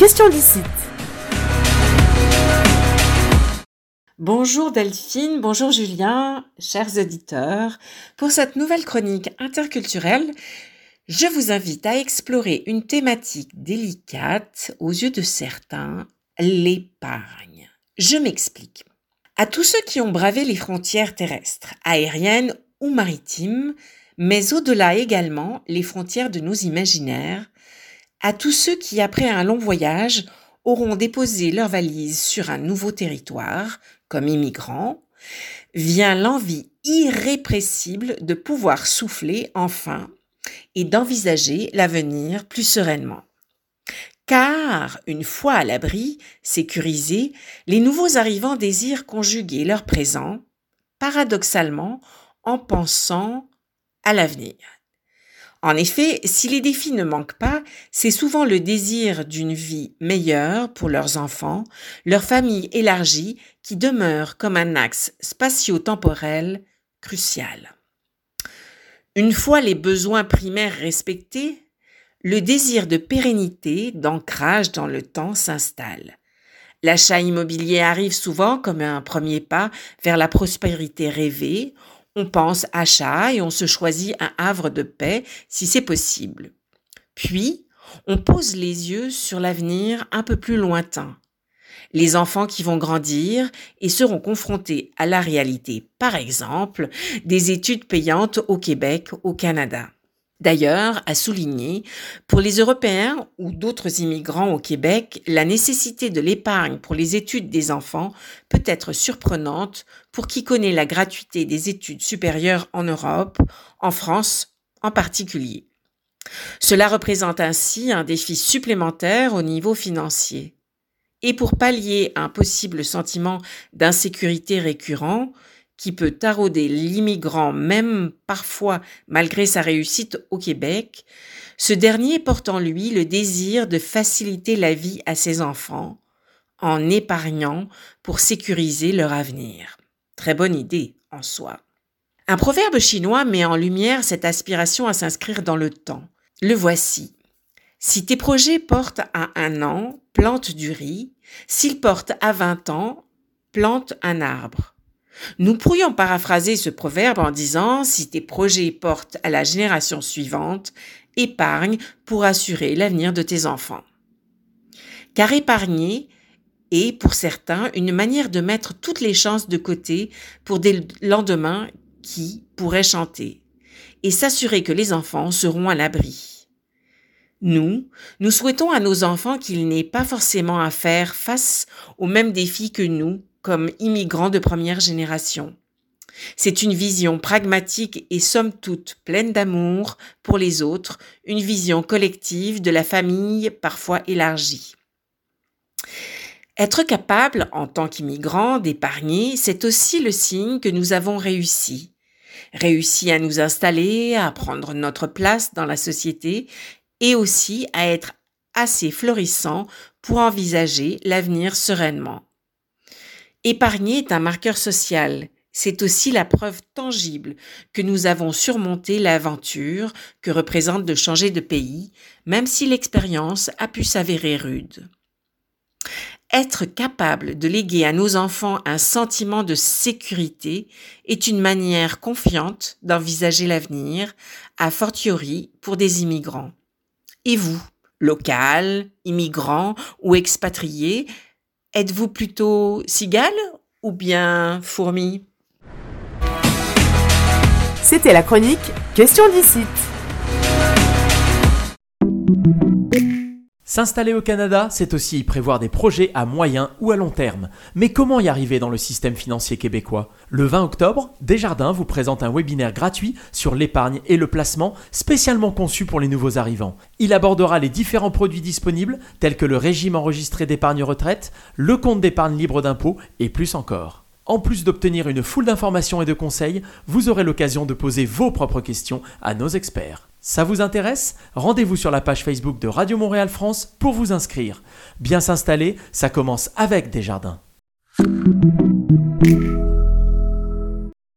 question d'ici. Bonjour Delphine, bonjour Julien, chers auditeurs. Pour cette nouvelle chronique interculturelle, je vous invite à explorer une thématique délicate aux yeux de certains, l'épargne. Je m'explique. À tous ceux qui ont bravé les frontières terrestres, aériennes ou maritimes, mais au-delà également les frontières de nos imaginaires, à tous ceux qui, après un long voyage, auront déposé leurs valises sur un nouveau territoire, comme immigrants, vient l'envie irrépressible de pouvoir souffler enfin et d'envisager l'avenir plus sereinement. Car, une fois à l'abri, sécurisés, les nouveaux arrivants désirent conjuguer leur présent, paradoxalement, en pensant à l'avenir. En effet, si les défis ne manquent pas, c'est souvent le désir d'une vie meilleure pour leurs enfants, leur famille élargie, qui demeure comme un axe spatio-temporel crucial. Une fois les besoins primaires respectés, le désir de pérennité, d'ancrage dans le temps s'installe. L'achat immobilier arrive souvent comme un premier pas vers la prospérité rêvée. On pense achat et on se choisit un havre de paix si c'est possible. Puis, on pose les yeux sur l'avenir un peu plus lointain les enfants qui vont grandir et seront confrontés à la réalité, par exemple, des études payantes au Québec, au Canada. D'ailleurs, à souligner, pour les Européens ou d'autres immigrants au Québec, la nécessité de l'épargne pour les études des enfants peut être surprenante pour qui connaît la gratuité des études supérieures en Europe, en France en particulier. Cela représente ainsi un défi supplémentaire au niveau financier. Et pour pallier un possible sentiment d'insécurité récurrent, qui peut tarauder l'immigrant même parfois malgré sa réussite au Québec, ce dernier porte en lui le désir de faciliter la vie à ses enfants en épargnant pour sécuriser leur avenir. Très bonne idée en soi. Un proverbe chinois met en lumière cette aspiration à s'inscrire dans le temps. Le voici. Si tes projets portent à un an, plante du riz. S'ils portent à vingt ans, plante un arbre. Nous pourrions paraphraser ce proverbe en disant si tes projets portent à la génération suivante, épargne pour assurer l'avenir de tes enfants. Car épargner est, pour certains, une manière de mettre toutes les chances de côté pour des lendemains qui pourraient chanter et s'assurer que les enfants seront à l'abri. Nous, nous souhaitons à nos enfants qu'ils n'aient pas forcément à faire face aux mêmes défis que nous, comme immigrants de première génération. C'est une vision pragmatique et somme toute pleine d'amour pour les autres, une vision collective de la famille parfois élargie. Être capable, en tant qu'immigrant, d'épargner, c'est aussi le signe que nous avons réussi. Réussi à nous installer, à prendre notre place dans la société et aussi à être assez florissant pour envisager l'avenir sereinement. Épargner est un marqueur social. C'est aussi la preuve tangible que nous avons surmonté l'aventure que représente de changer de pays, même si l'expérience a pu s'avérer rude. Être capable de léguer à nos enfants un sentiment de sécurité est une manière confiante d'envisager l'avenir, a fortiori pour des immigrants. Et vous, local, immigrant ou expatrié, êtes-vous plutôt cigale ou bien fourmi? C'était la chronique Question d'ici. S'installer au Canada, c'est aussi y prévoir des projets à moyen ou à long terme. Mais comment y arriver dans le système financier québécois? Le 20 octobre, Desjardins vous présente un webinaire gratuit sur l'épargne et le placement spécialement conçu pour les nouveaux arrivants. Il abordera les différents produits disponibles tels que le régime enregistré d'épargne retraite, le compte d'épargne libre d'impôt et plus encore. En plus d'obtenir une foule d'informations et de conseils, vous aurez l'occasion de poser vos propres questions à nos experts. Ça vous intéresse? Rendez-vous sur la page Facebook de Radio Montréal France pour vous inscrire. Bien s'installer, ça commence avec Desjardins. jardins.